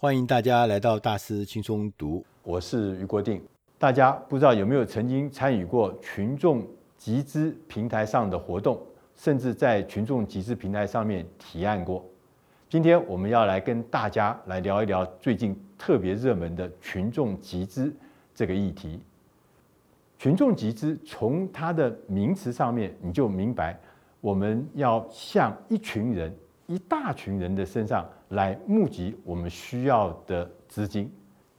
欢迎大家来到大师轻松读，我是余国定。大家不知道有没有曾经参与过群众集资平台上的活动，甚至在群众集资平台上面提案过？今天我们要来跟大家来聊一聊最近特别热门的群众集资这个议题。群众集资从它的名词上面你就明白，我们要向一群人、一大群人的身上来募集我们需要的资金。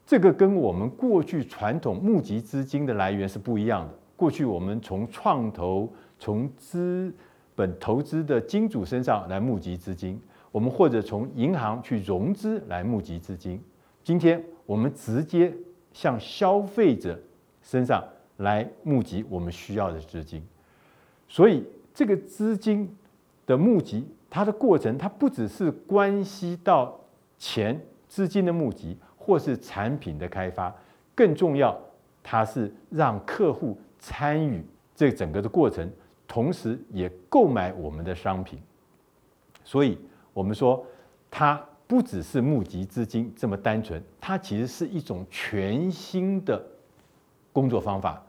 这个跟我们过去传统募集资金的来源是不一样的。过去我们从创投、从资本投资的金主身上来募集资金，我们或者从银行去融资来募集资金。今天我们直接向消费者身上来募集我们需要的资金。所以这个资金的募集，它的过程，它不只是关系到钱资金的募集。或是产品的开发，更重要，它是让客户参与这整个的过程，同时也购买我们的商品。所以，我们说它不只是募集资金这么单纯，它其实是一种全新的工作方法，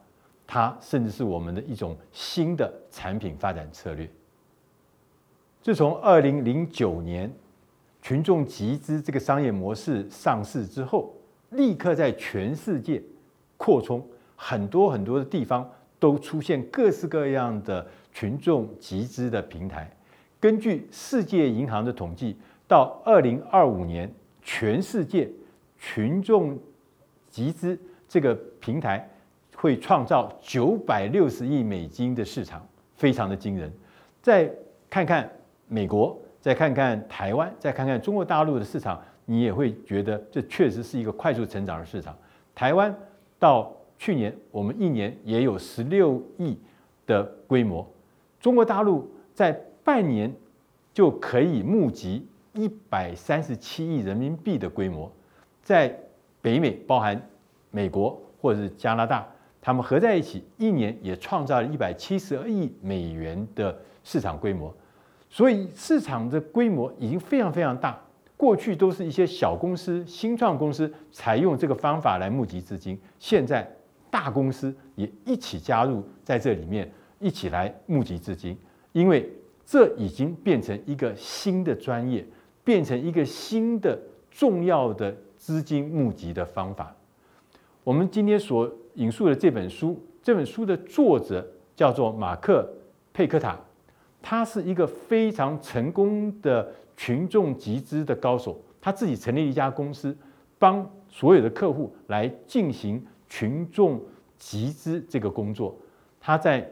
它甚至是我们的一种新的产品发展策略。自从二零零九年。群众集资这个商业模式上市之后，立刻在全世界扩充，很多很多的地方都出现各式各样的群众集资的平台。根据世界银行的统计，到二零二五年，全世界群众集资这个平台会创造九百六十亿美金的市场，非常的惊人。再看看美国。再看看台湾，再看看中国大陆的市场，你也会觉得这确实是一个快速成长的市场。台湾到去年，我们一年也有十六亿的规模；中国大陆在半年就可以募集一百三十七亿人民币的规模。在北美，包含美国或者是加拿大，他们合在一起，一年也创造了一百七十二亿美元的市场规模。所以市场的规模已经非常非常大，过去都是一些小公司、新创公司采用这个方法来募集资金，现在大公司也一起加入在这里面，一起来募集资金，因为这已经变成一个新的专业，变成一个新的重要的资金募集的方法。我们今天所引述的这本书，这本书的作者叫做马克·佩克塔。他是一个非常成功的群众集资的高手，他自己成立一家公司，帮所有的客户来进行群众集资这个工作。他在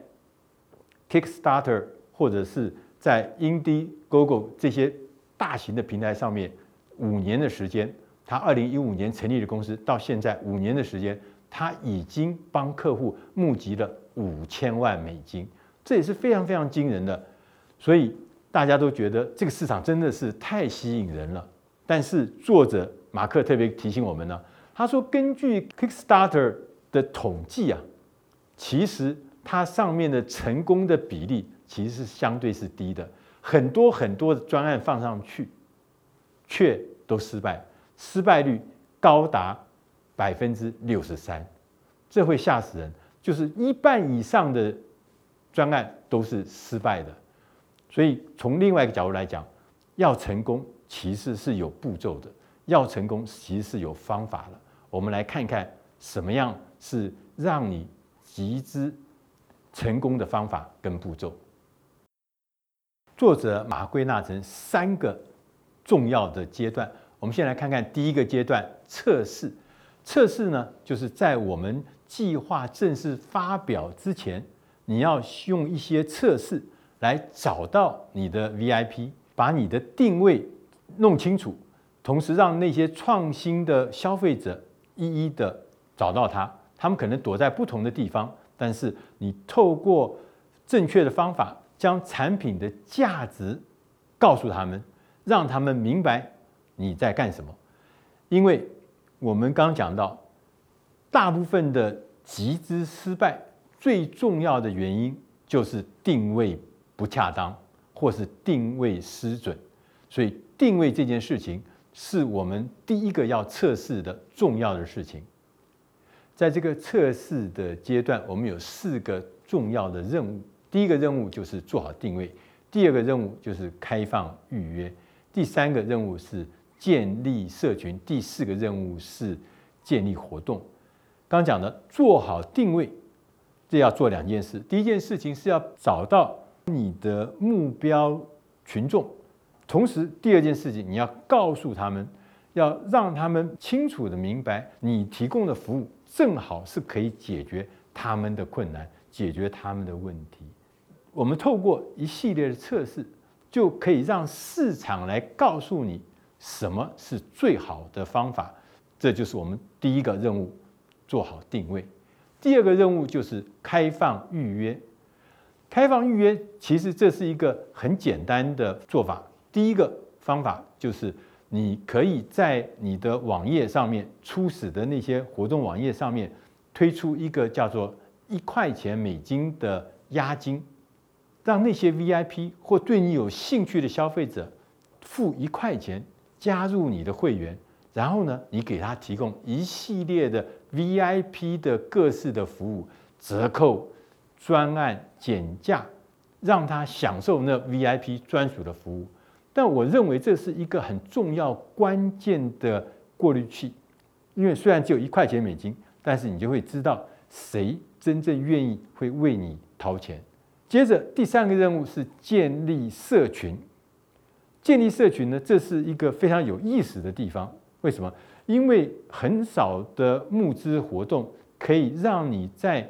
Kickstarter 或者是在 Indiegogo 这些大型的平台上面，五年的时间，他二零一五年成立的公司，到现在五年的时间，他已经帮客户募集了五千万美金，这也是非常非常惊人的。所以大家都觉得这个市场真的是太吸引人了。但是作者马克特别提醒我们呢，他说根据 Kickstarter 的统计啊，其实它上面的成功的比例其实是相对是低的，很多很多的专案放上去，却都失败，失败率高达百分之六十三，这会吓死人，就是一半以上的专案都是失败的。所以，从另外一个角度来讲，要成功其实是有步骤的，要成功其实是有方法的。我们来看看什么样是让你集资成功的方法跟步骤。作者把它归纳成三个重要的阶段。我们先来看看第一个阶段测试。测试呢，就是在我们计划正式发表之前，你要用一些测试。来找到你的 VIP，把你的定位弄清楚，同时让那些创新的消费者一一的找到他。他们可能躲在不同的地方，但是你透过正确的方法，将产品的价值告诉他们，让他们明白你在干什么。因为我们刚讲到，大部分的集资失败最重要的原因就是定位。不恰当，或是定位失准，所以定位这件事情是我们第一个要测试的重要的事情。在这个测试的阶段，我们有四个重要的任务。第一个任务就是做好定位，第二个任务就是开放预约，第三个任务是建立社群，第四个任务是建立活动。刚讲的做好定位，这要做两件事。第一件事情是要找到你的目标群众，同时第二件事情你要告诉他们，要让他们清楚地明白你提供的服务正好是可以解决他们的困难，解决他们的问题。我们透过一系列的测试，就可以让市场来告诉你什么是最好的方法。这就是我们第一个任务，做好定位。第二个任务就是开放预约。开放预约其实这是一个很简单的做法。第一个方法就是你可以在你的网页上面，初始的那些活动网页上面推出一个叫做一块钱美金的押金。让那些 VIP 或对你有兴趣的消费者付一块钱加入你的会员，然后呢，你给他提供一系列的 VIP 的各式的服务，折扣、专案、减价，让他享受那 VIP 专属的服务。但我认为这是一个很重要关键的过滤器，因为虽然只有一块钱美金，但是你就会知道谁真正愿意会为你掏钱。接着第三个任务是建立社群。建立社群呢，这是一个非常有意思的地方。为什么？因为很少的募资活动可以让你在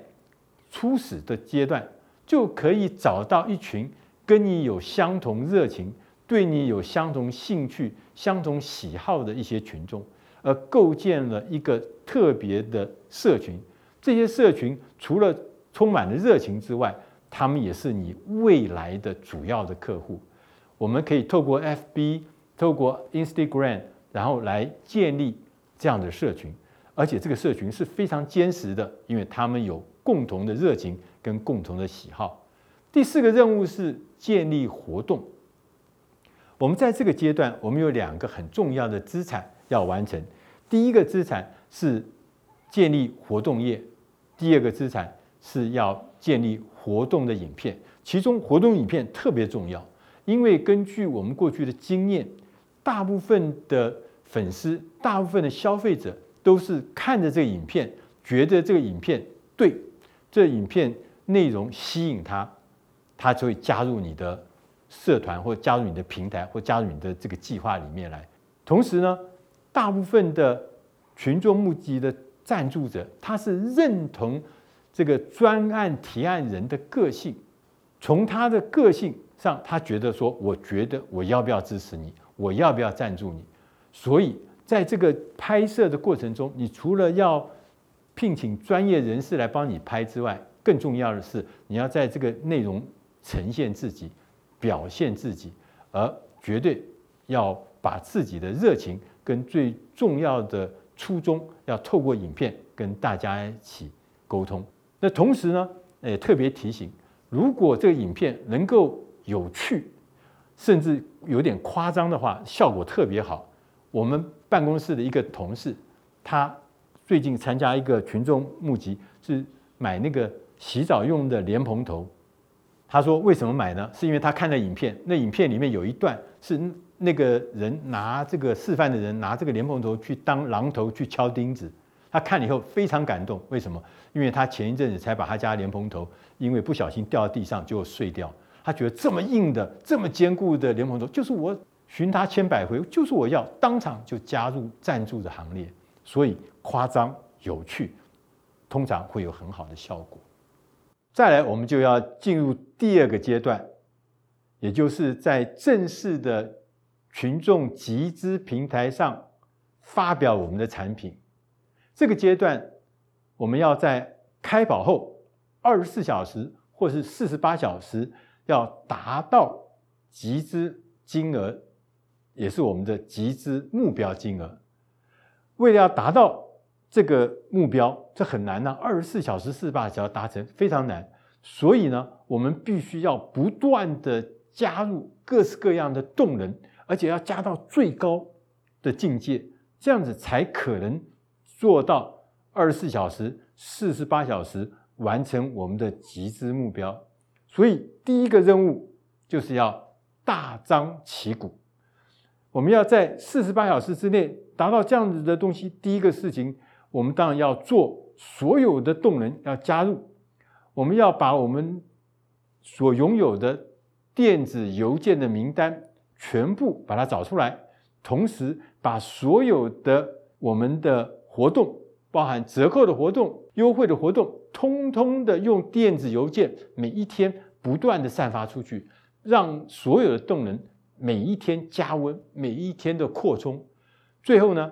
初始的阶段就可以找到一群跟你有相同热情、对你有相同兴趣、相同喜好的一些群众，而构建了一个特别的社群。这些社群除了充满了热情之外，他们也是你未来的主要的客户。我们可以透过 FB、透过 Instagram，然后来建立这样的社群，而且这个社群是非常坚实的，因为他们有共同的热情跟共同的喜好。第四个任务是建立活动。我们在这个阶段，我们有两个很重要的资产要完成。第一个资产是建立活动页，第二个资产是要建立活动的影片，其中活动影片特别重要，因为根据我们过去的经验，大部分的粉丝、大部分的消费者都是看着这个影片，觉得这个影片对，这影片内容吸引他，他就会加入你的社团，或加入你的平台，或加入你的这个计划里面来。同时呢，大部分的群众募集的赞助者，他是认同。这个专案提案人的个性，从他的个性上，他觉得说，我觉得我要不要支持你，我要不要赞助你？所以在这个拍摄的过程中，你除了要聘请专业人士来帮你拍之外，更重要的是，你要在这个内容呈现自己，表现自己，而绝对要把自己的热情跟最重要的初衷，要透过影片跟大家一起沟通。那同时呢，也特别提醒，如果这个影片能够有趣，甚至有点夸张的话，效果特别好。我们办公室的一个同事，他最近参加一个群众募集，是买那个洗澡用的莲蓬头。他说为什么买呢？是因为他看了影片，那影片里面有一段是那个人拿这个示范的人拿这个莲蓬头去当榔头去敲钉子。他看了以后非常感动，为什么？因为他前一阵子才把他家莲蓬头，因为不小心掉到地上就碎掉。他觉得这么硬的、这么坚固的莲蓬头，就是我寻他千百回，就是我要，当场就加入赞助的行列。所以夸张有趣，通常会有很好的效果。再来，我们就要进入第二个阶段，也就是在正式的群众集资平台上发表我们的产品。这个阶段，我们要在开跑后二十四小时或是四十八小时，要达到集资金额，也是我们的集资目标金额。为了要达到这个目标，这很难呢，二十四小时、四十八小时达成非常难。所以呢，我们必须要不断的加入各式各样的动能，而且要加到最高的的境界，这样子才可能做到二十四小时、四十八小时完成我们的集资目标。所以第一个任务就是要大张旗鼓，我们要在四十八小时之内达到这样子的东西。第一个事情，我们当然要做所有的动能要加入，我们要把我们所拥有的电子邮件的名单全部把它找出来，同时把所有的我们的活动，包含折扣的活动、优惠的活动，通通的用电子邮件每一天不断的散发出去，让所有的动能每一天加温，每一天的扩充，最后呢，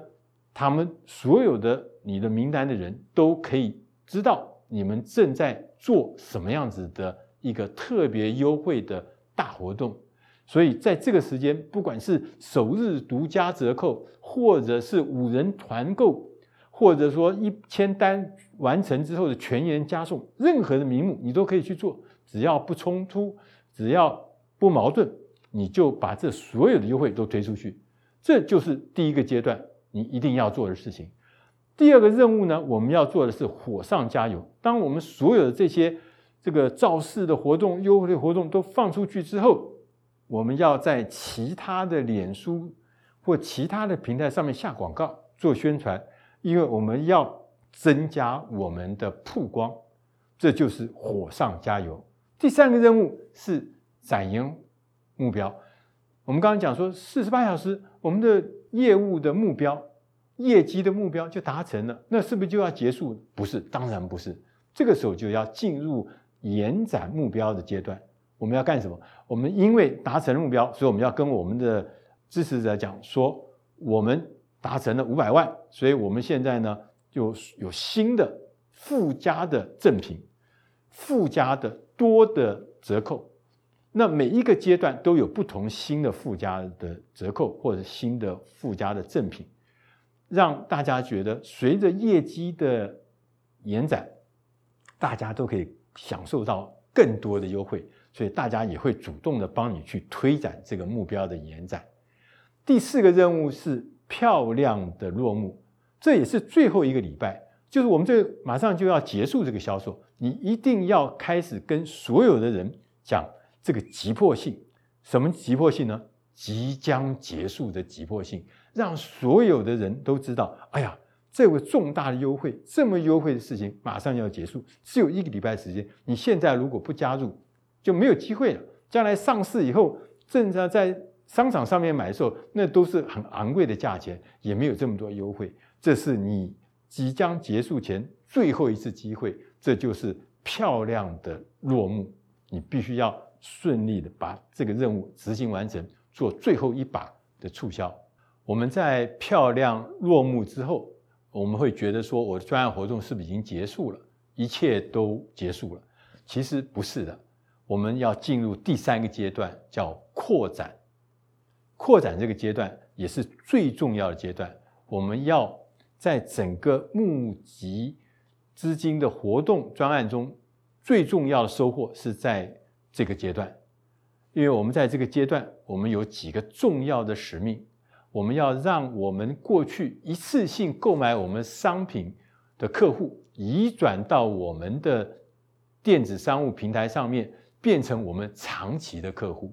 他们所有的你的名单的人都可以知道你们正在做什么样子的一个特别优惠的大活动。所以在这个时间，不管是首日独家折扣，或者是五人团购，或者说一千单完成之后的全员加送，任何的名目你都可以去做，只要不冲突，只要不矛盾，你就把这所有的优惠都推出去。这就是第一个阶段你一定要做的事情。第二个任务呢，我们要做的是火上加油。当我们所有的这些这个造势的活动、优惠的活动都放出去之后，我们要在其他的脸书或其他的平台上面下广告做宣传，因为我们要增加我们的曝光，这就是火上加油。第三个任务是展营目标。我们刚刚讲说，四十八小时，我们的业务的目标、业绩的目标就达成了，那是不是就要结束？不是，当然不是。这个时候就要进入延展目标的阶段。我们要干什么？我们因为达成目标，所以我们要跟我们的支持者讲说，我们达成了五百万，所以我们现在呢就有新的附加的赠品，附加的多的折扣。那每一个阶段都有不同新的附加的折扣或者新的附加的赠品，让大家觉得随着业绩的延展，大家都可以享受到更多的优惠。所以大家也会主动的帮你去推展这个目标的延展。第四个任务是漂亮的落幕，这也是最后一个礼拜，就是我们这马上就要结束这个销售，你一定要开始跟所有的人讲这个急迫性。什么急迫性呢？即将结束的急迫性，让所有的人都知道，哎呀，这个重大的优惠，这么优惠的事情马上要结束，只有一个礼拜时间，你现在如果不加入，就没有机会了。将来上市以后，正常在商场上面买的时候，那都是很昂贵的价钱，也没有这么多优惠。这是你即将结束前最后一次机会，这就是漂亮的落幕。你必须要顺利的把这个任务执行完成，做最后一把的促销。我们在漂亮落幕之后，我们会觉得说，我的专案活动是不是已经结束了？一切都结束了？其实不是的。我们要进入第三个阶段，叫扩展。扩展这个阶段也是最重要的阶段。我们要在整个募集资金的活动专案中，最重要的收获是在这个阶段，因为我们在这个阶段，我们有几个重要的使命，我们要让我们过去一次性购买我们商品的客户，移转到我们的电子商务平台上面。变成我们长期的客户，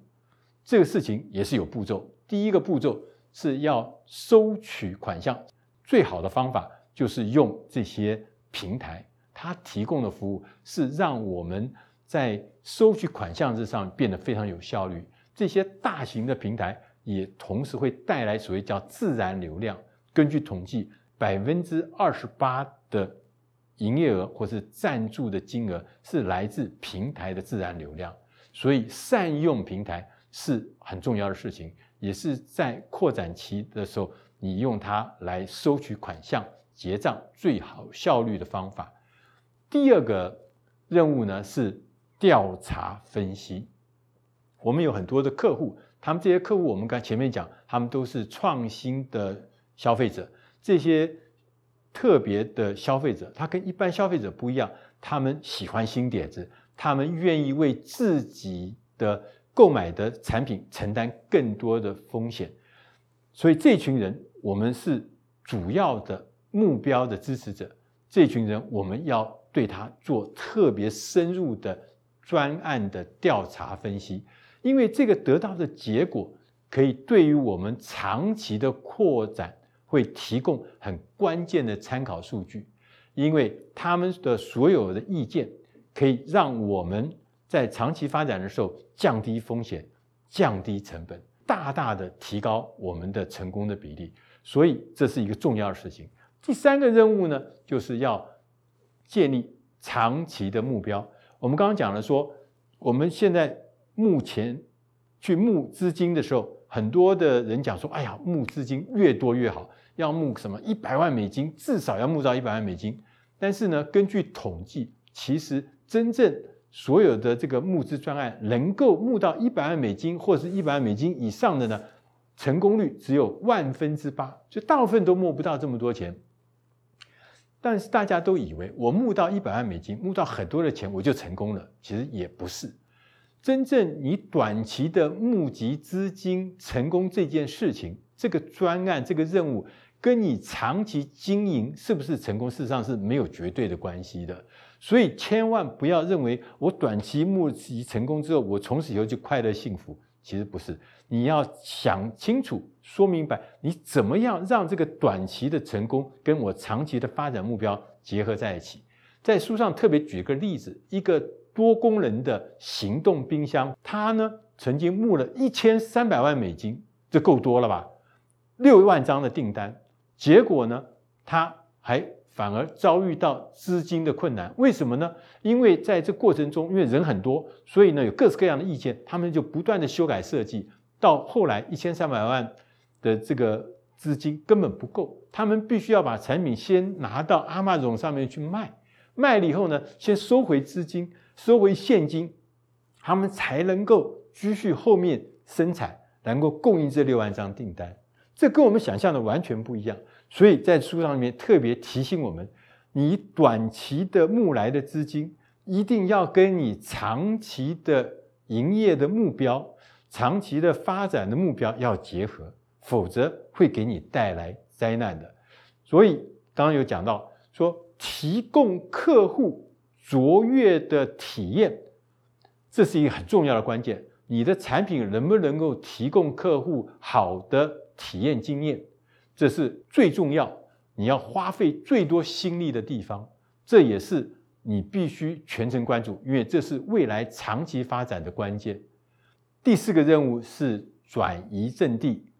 这个事情也是有步骤。第一个步骤是要收取款项，最好的方法就是用这些平台，它提供的服务是让我们在收取款项之上变得非常有效率。这些大型的平台也同时会带来所谓叫自然流量。根据统计，百分之二十八的。营业额或是赞助的金额是来自平台的自然流量，所以善用平台是很重要的事情，也是在扩展期的时候，你用它来收取款项、结账最好效率的方法。第二个任务呢是调查分析。我们有很多的客户，他们这些客户我们刚前面讲，他们都是创新的消费者，这些。特别的消费者，他跟一般消费者不一样，他们喜欢新点子，他们愿意为自己的购买的产品承担更多的风险，所以这群人我们是主要的目标的支持者，这群人我们要对他做特别深入的专案的调查分析，因为这个得到的结果可以对于我们长期的扩展会提供很关键的参考数据，因为他们的所有的意见可以让我们在长期发展的时候降低风险、降低成本。大大的提高我们的成功的比例，所以这是一个重要的事情。第三个任务呢，就是要建立长期的目标。我们刚刚讲了说，我们现在目前去募资金的时候，很多的人讲说：“哎呀，募资金越多越好，要募什么一百万美金，至少要募到一百万美金。”但是呢，根据统计，其实真正所有的这个募资专案能够募到一百万美金或者是一百万美金以上的呢，成功率只有万分之八，就大部分都募不到这么多钱。但是大家都以为我募到一百万美金，募到很多的钱我就成功了，其实也不是。真正你短期的募集资金成功这件事情，这个专案这个任务，跟你长期经营是不是成功，事实上是没有绝对的关系的。所以千万不要认为我短期募集成功之后，我从此以后就快乐幸福。其实不是，你要想清楚、说明白，你怎么样让这个短期的成功跟我长期的发展目标结合在一起。在书上特别举个例子，一个多功能的行动冰箱，它呢曾经募了一千三百万美金，这够多了吧？六万张的订单，结果呢，它还。反而遭遇到资金的困难，为什么呢？因为在这过程中，因为人很多，所以呢有各式各样的意见，他们就不断的修改设计，到后来一千三百万的这个资金根本不够，他们必须要把产品先拿到阿玛总上面去卖，卖了以后呢，先收回资金，收回现金，他们才能够继续后面生产，能够供应这六万张订单。这跟我们想象的完全不一样。所以在书上里面特别提醒我们，你短期的募来的资金一定要跟你长期的营业的目标、长期的发展的目标要结合，否则会给你带来灾难的。所以刚刚有讲到说，提供客户卓越的体验，这是一个很重要的关键。你的产品能不能够提供客户好的体验经验？这是最重要，你要花费最多心力的地方，这也是你必须全程关注，因为这是未来长期发展的关键。第四个任务是转移阵地，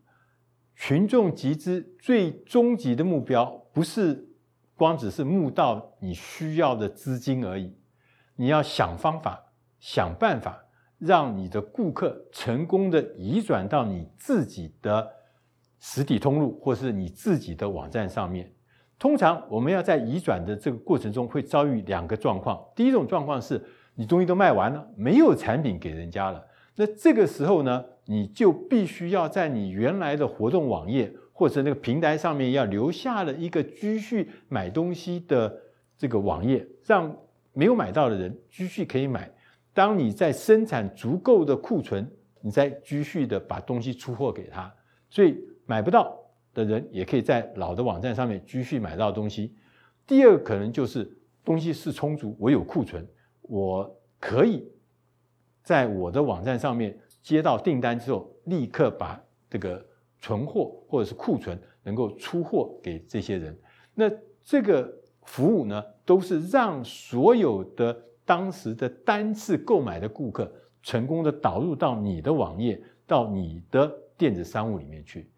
群众集资最终极的目标不是光只是募到你需要的资金而已，你要想方法、想办法，让你的顾客成功的移转到你自己的。实体通路或是你自己的网站上面，通常我们要在移转的这个过程中会遭遇两个状况。第一种状况是你东西都卖完了，没有产品给人家了。那这个时候呢，你就必须要在你原来的活动网页或者那个平台上面要留下了一个继续买东西的这个网页，让没有买到的人继续可以买。当你在生产足够的库存，你再继续的把东西出货给他。所以。买不到的人也可以在老的网站上面继续买到东西。第二个可能就是东西是充足，我有库存，我可以在我的网站上面接到订单之后，立刻把这个存货或者是库存能够出货给这些人。那这个服务呢，都是让所有的当时的单次购买的顾客成功的导入到你的网页，到你的电子商务里面去。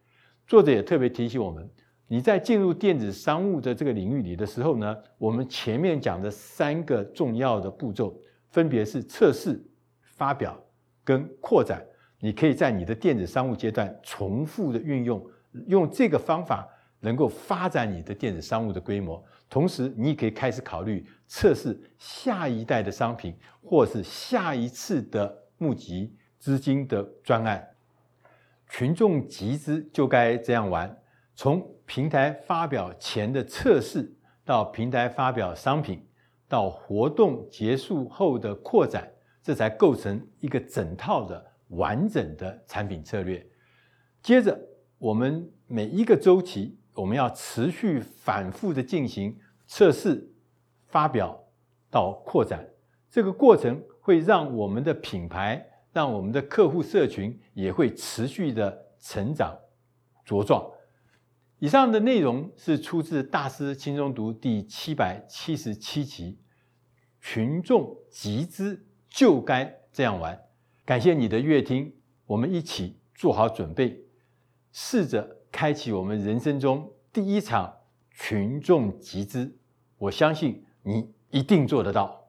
作者也特别提醒我们，你在进入电子商务的这个领域里的时候呢，我们前面讲的三个重要的步骤，分别是测试、发表跟扩展。你可以在你的电子商务阶段重复的运用，用这个方法能够发展你的电子商务的规模。同时，你也可以开始考虑测试下一代的商品，或是下一次的募集资金的专案。群众集资就该这样玩，从平台发表前的测试，到平台发表商品，到活动结束后的扩展，这才构成一个整套的完整的产品策略。接着，我们每一个周期，我们要持续反复的进行测试、发表到扩展，这个过程会让我们的品牌、让我们的客户社群也会持续的成长茁壮。以上的内容是出自《大师轻松读》第七百七十七集，群众集资就该这样玩。感谢你的阅听，我们一起做好准备，试着开启我们人生中第一场群众集资。我相信你一定做得到。